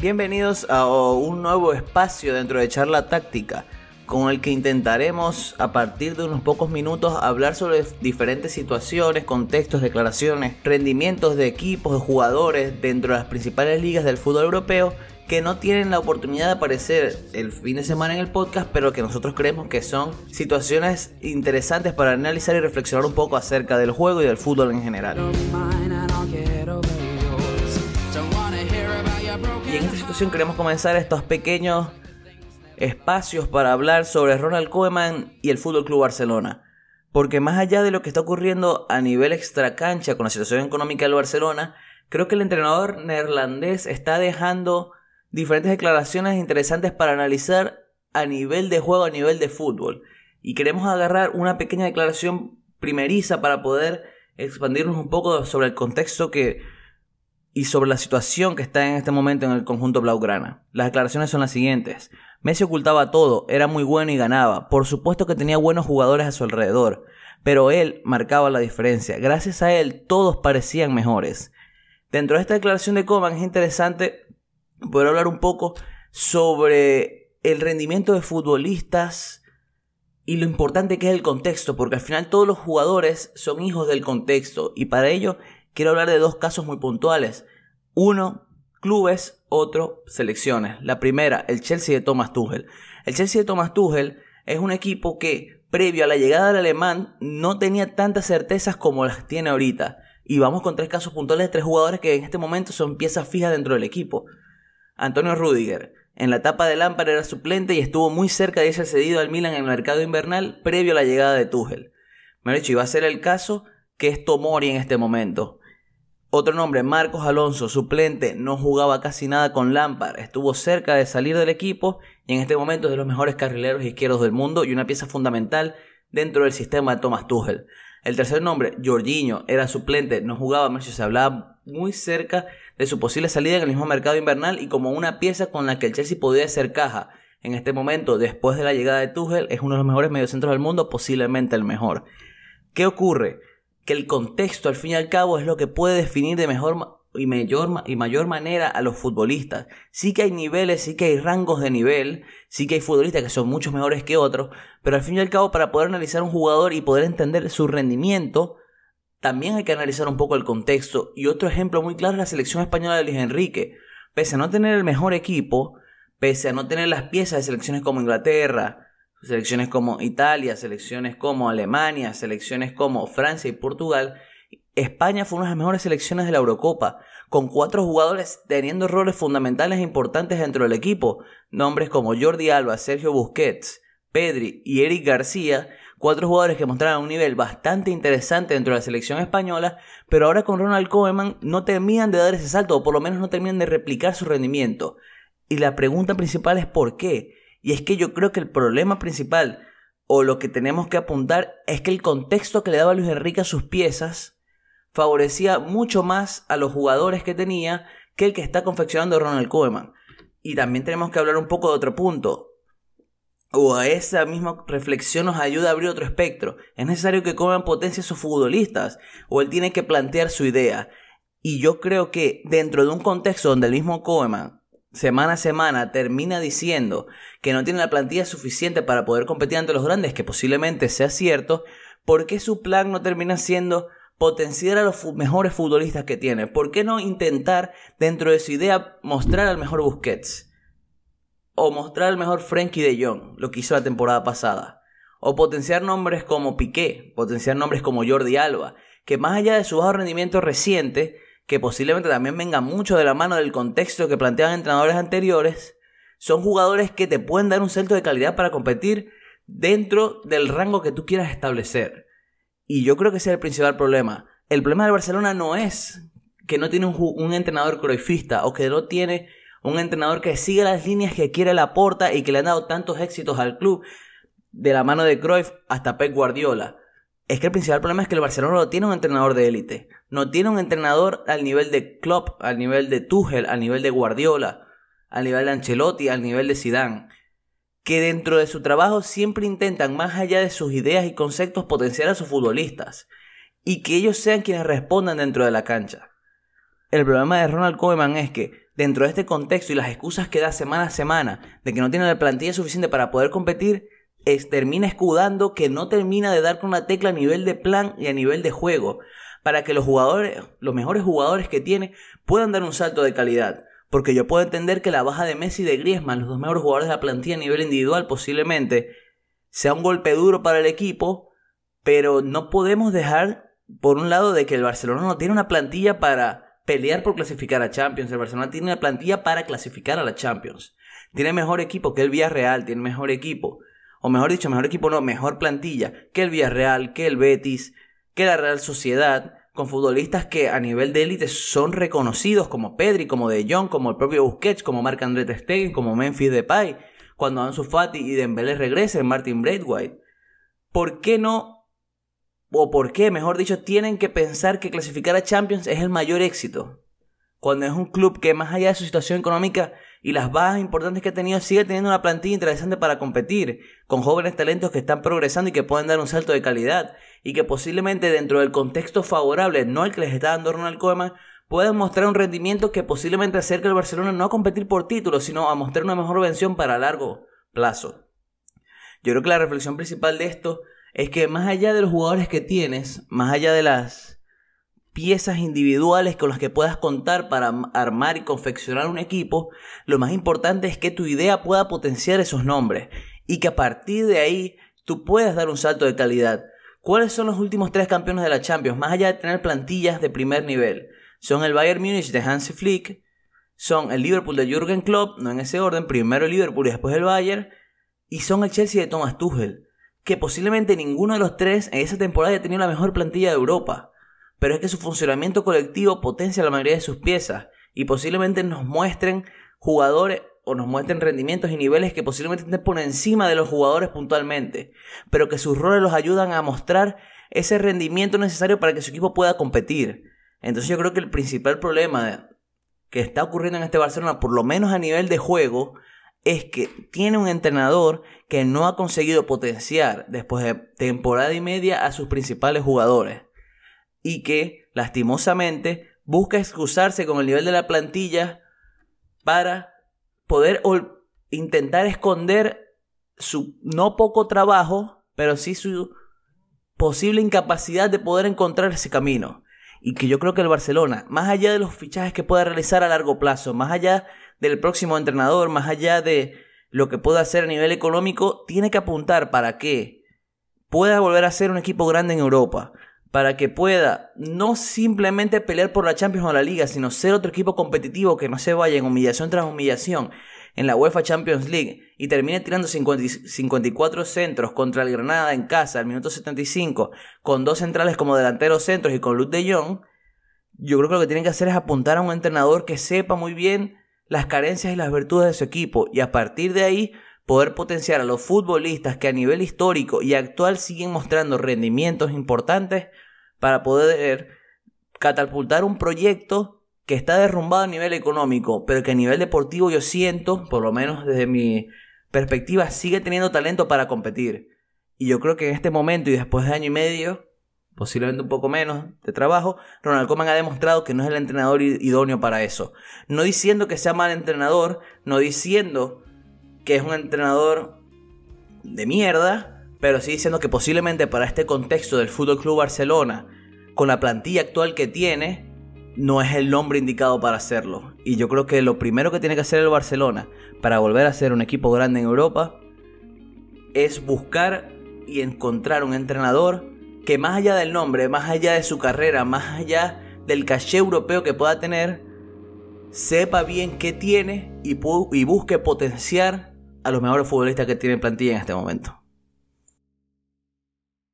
Bienvenidos a un nuevo espacio dentro de Charla Táctica, con el que intentaremos a partir de unos pocos minutos hablar sobre diferentes situaciones, contextos, declaraciones, rendimientos de equipos, de jugadores dentro de las principales ligas del fútbol europeo que no tienen la oportunidad de aparecer el fin de semana en el podcast, pero que nosotros creemos que son situaciones interesantes para analizar y reflexionar un poco acerca del juego y del fútbol en general. Y en esta situación queremos comenzar estos pequeños espacios para hablar sobre Ronald Koeman y el Fútbol Club Barcelona. Porque más allá de lo que está ocurriendo a nivel extracancha con la situación económica del Barcelona, creo que el entrenador neerlandés está dejando diferentes declaraciones interesantes para analizar a nivel de juego, a nivel de fútbol. Y queremos agarrar una pequeña declaración primeriza para poder expandirnos un poco sobre el contexto que y sobre la situación que está en este momento en el conjunto blaugrana. Las declaraciones son las siguientes. Messi ocultaba todo, era muy bueno y ganaba. Por supuesto que tenía buenos jugadores a su alrededor, pero él marcaba la diferencia. Gracias a él todos parecían mejores. Dentro de esta declaración de Coman es interesante poder hablar un poco sobre el rendimiento de futbolistas y lo importante que es el contexto, porque al final todos los jugadores son hijos del contexto y para ello quiero hablar de dos casos muy puntuales. Uno, clubes, otro, selecciones. La primera, el Chelsea de Thomas Tuchel. El Chelsea de Thomas Tuchel es un equipo que previo a la llegada del alemán no tenía tantas certezas como las tiene ahorita. Y vamos con tres casos puntuales de tres jugadores que en este momento son piezas fijas dentro del equipo. Antonio Rudiger. En la etapa de Lampard era suplente y estuvo muy cerca de ser cedido al Milan en el mercado invernal previo a la llegada de Tuchel. Me ha dicho, iba a ser el caso que es Tomori en este momento. Otro nombre, Marcos Alonso, suplente, no jugaba casi nada con Lampard, estuvo cerca de salir del equipo y en este momento es de los mejores carrileros izquierdos del mundo y una pieza fundamental dentro del sistema de Thomas Tuchel. El tercer nombre, Jorginho, era suplente, no jugaba, mucho, se hablaba muy cerca de su posible salida en el mismo mercado invernal y como una pieza con la que el Chelsea podía hacer caja. En este momento, después de la llegada de Tuchel, es uno de los mejores mediocentros del mundo, posiblemente el mejor. ¿Qué ocurre? Que el contexto, al fin y al cabo, es lo que puede definir de mejor y mayor, y mayor manera a los futbolistas. Sí que hay niveles, sí que hay rangos de nivel, sí que hay futbolistas que son mucho mejores que otros, pero al fin y al cabo, para poder analizar un jugador y poder entender su rendimiento, también hay que analizar un poco el contexto. Y otro ejemplo muy claro es la selección española de Luis Enrique. Pese a no tener el mejor equipo, pese a no tener las piezas de selecciones como Inglaterra, selecciones como Italia, selecciones como Alemania, selecciones como Francia y Portugal, España fue una de las mejores selecciones de la Eurocopa, con cuatro jugadores teniendo roles fundamentales e importantes dentro del equipo, nombres como Jordi Alba, Sergio Busquets, Pedri y Eric García, Cuatro jugadores que mostraron un nivel bastante interesante dentro de la selección española, pero ahora con Ronald Koeman no terminan de dar ese salto, o por lo menos no terminan de replicar su rendimiento. Y la pregunta principal es ¿por qué? Y es que yo creo que el problema principal, o lo que tenemos que apuntar, es que el contexto que le daba Luis Enrique a sus piezas favorecía mucho más a los jugadores que tenía que el que está confeccionando Ronald Koeman. Y también tenemos que hablar un poco de otro punto o a esa misma reflexión nos ayuda a abrir otro espectro. Es necesario que coman potencia sus futbolistas, o él tiene que plantear su idea. Y yo creo que dentro de un contexto donde el mismo Koeman semana a semana termina diciendo que no tiene la plantilla suficiente para poder competir ante los grandes, que posiblemente sea cierto, ¿por qué su plan no termina siendo potenciar a los mejores futbolistas que tiene? ¿Por qué no intentar dentro de su idea mostrar al mejor Busquets? o mostrar el mejor Frankie de Jong, lo que hizo la temporada pasada, o potenciar nombres como Piqué, potenciar nombres como Jordi Alba, que más allá de su bajo rendimiento reciente, que posiblemente también venga mucho de la mano del contexto que planteaban entrenadores anteriores, son jugadores que te pueden dar un salto de calidad para competir dentro del rango que tú quieras establecer. Y yo creo que ese es el principal problema. El problema del Barcelona no es que no tiene un, entrenador croifista o que no tiene un entrenador que sigue las líneas que quiere la porta y que le han dado tantos éxitos al club, de la mano de Cruyff hasta Pep Guardiola. Es que el principal problema es que el Barcelona no tiene un entrenador de élite. No tiene un entrenador al nivel de Klopp, al nivel de Tuchel, al nivel de Guardiola, al nivel de Ancelotti, al nivel de Zidane. Que dentro de su trabajo siempre intentan, más allá de sus ideas y conceptos, potenciar a sus futbolistas. Y que ellos sean quienes respondan dentro de la cancha. El problema de Ronald Koeman es que dentro de este contexto y las excusas que da semana a semana de que no tiene la plantilla suficiente para poder competir, es, termina escudando que no termina de dar con la tecla a nivel de plan y a nivel de juego para que los jugadores, los mejores jugadores que tiene, puedan dar un salto de calidad. Porque yo puedo entender que la baja de Messi y de Griezmann, los dos mejores jugadores de la plantilla a nivel individual, posiblemente sea un golpe duro para el equipo, pero no podemos dejar, por un lado, de que el Barcelona no tiene una plantilla para pelear por clasificar a Champions. El Barcelona tiene una plantilla para clasificar a la Champions. Tiene mejor equipo que el Villarreal, tiene mejor equipo. O mejor dicho, mejor equipo no, mejor plantilla que el Villarreal, que el Betis, que la Real Sociedad con futbolistas que a nivel de élite son reconocidos como Pedri, como De Jong, como el propio Busquets, como Marc André Stegen, como Memphis Depay, cuando Ansu Fati y Dembélé regresen, Martin Braithwaite. ¿Por qué no o por qué, mejor dicho, tienen que pensar que clasificar a Champions es el mayor éxito? Cuando es un club que más allá de su situación económica y las bajas importantes que ha tenido, sigue teniendo una plantilla interesante para competir, con jóvenes talentos que están progresando y que pueden dar un salto de calidad, y que posiblemente dentro del contexto favorable, no el que les está dando Ronald Koeman, pueden mostrar un rendimiento que posiblemente acerque al Barcelona no a competir por títulos, sino a mostrar una mejor vención para largo plazo. Yo creo que la reflexión principal de esto es que más allá de los jugadores que tienes, más allá de las piezas individuales con las que puedas contar para armar y confeccionar un equipo, lo más importante es que tu idea pueda potenciar esos nombres y que a partir de ahí tú puedas dar un salto de calidad. ¿Cuáles son los últimos tres campeones de la Champions? Más allá de tener plantillas de primer nivel. Son el Bayern Múnich de Hansi Flick, son el Liverpool de Jürgen Klopp, no en ese orden, primero el Liverpool y después el Bayern, y son el Chelsea de Thomas Tuchel, que posiblemente ninguno de los tres en esa temporada haya tenido la mejor plantilla de Europa pero es que su funcionamiento colectivo potencia la mayoría de sus piezas y posiblemente nos muestren jugadores o nos muestren rendimientos y niveles que posiblemente estén por encima de los jugadores puntualmente, pero que sus roles los ayudan a mostrar ese rendimiento necesario para que su equipo pueda competir. Entonces yo creo que el principal problema que está ocurriendo en este Barcelona, por lo menos a nivel de juego, es que tiene un entrenador que no ha conseguido potenciar después de temporada y media a sus principales jugadores y que, lastimosamente, busca excusarse con el nivel de la plantilla para poder intentar esconder su no poco trabajo, pero sí su posible incapacidad de poder encontrar ese camino. Y que yo creo que el Barcelona, más allá de los fichajes que pueda realizar a largo plazo, más allá del próximo entrenador, más allá de lo que pueda hacer a nivel económico, tiene que apuntar para que pueda volver a ser un equipo grande en Europa, para que pueda no simplemente pelear por la Champions o la Liga, sino ser otro equipo competitivo que no se vaya en humillación tras humillación en la UEFA Champions League y termine tirando 54 centros contra el Granada en casa al minuto 75 con dos centrales como delanteros centros y con Luke de Jong, yo creo que lo que tienen que hacer es apuntar a un entrenador que sepa muy bien las carencias y las virtudes de su equipo. Y a partir de ahí poder potenciar a los futbolistas que a nivel histórico y actual siguen mostrando rendimientos importantes para poder catapultar un proyecto que está derrumbado a nivel económico, pero que a nivel deportivo yo siento, por lo menos desde mi perspectiva, sigue teniendo talento para competir. Y yo creo que en este momento y después de año y medio, posiblemente un poco menos de trabajo, Ronald Koeman ha demostrado que no es el entrenador idóneo para eso. No diciendo que sea mal entrenador, no diciendo que es un entrenador de mierda, pero sí diciendo que posiblemente para este contexto del Fútbol Club Barcelona, con la plantilla actual que tiene, no es el nombre indicado para hacerlo. Y yo creo que lo primero que tiene que hacer el Barcelona para volver a ser un equipo grande en Europa es buscar y encontrar un entrenador que más allá del nombre, más allá de su carrera, más allá del caché europeo que pueda tener, sepa bien qué tiene y, y busque potenciar a los mejores futbolistas que tiene plantilla en este momento.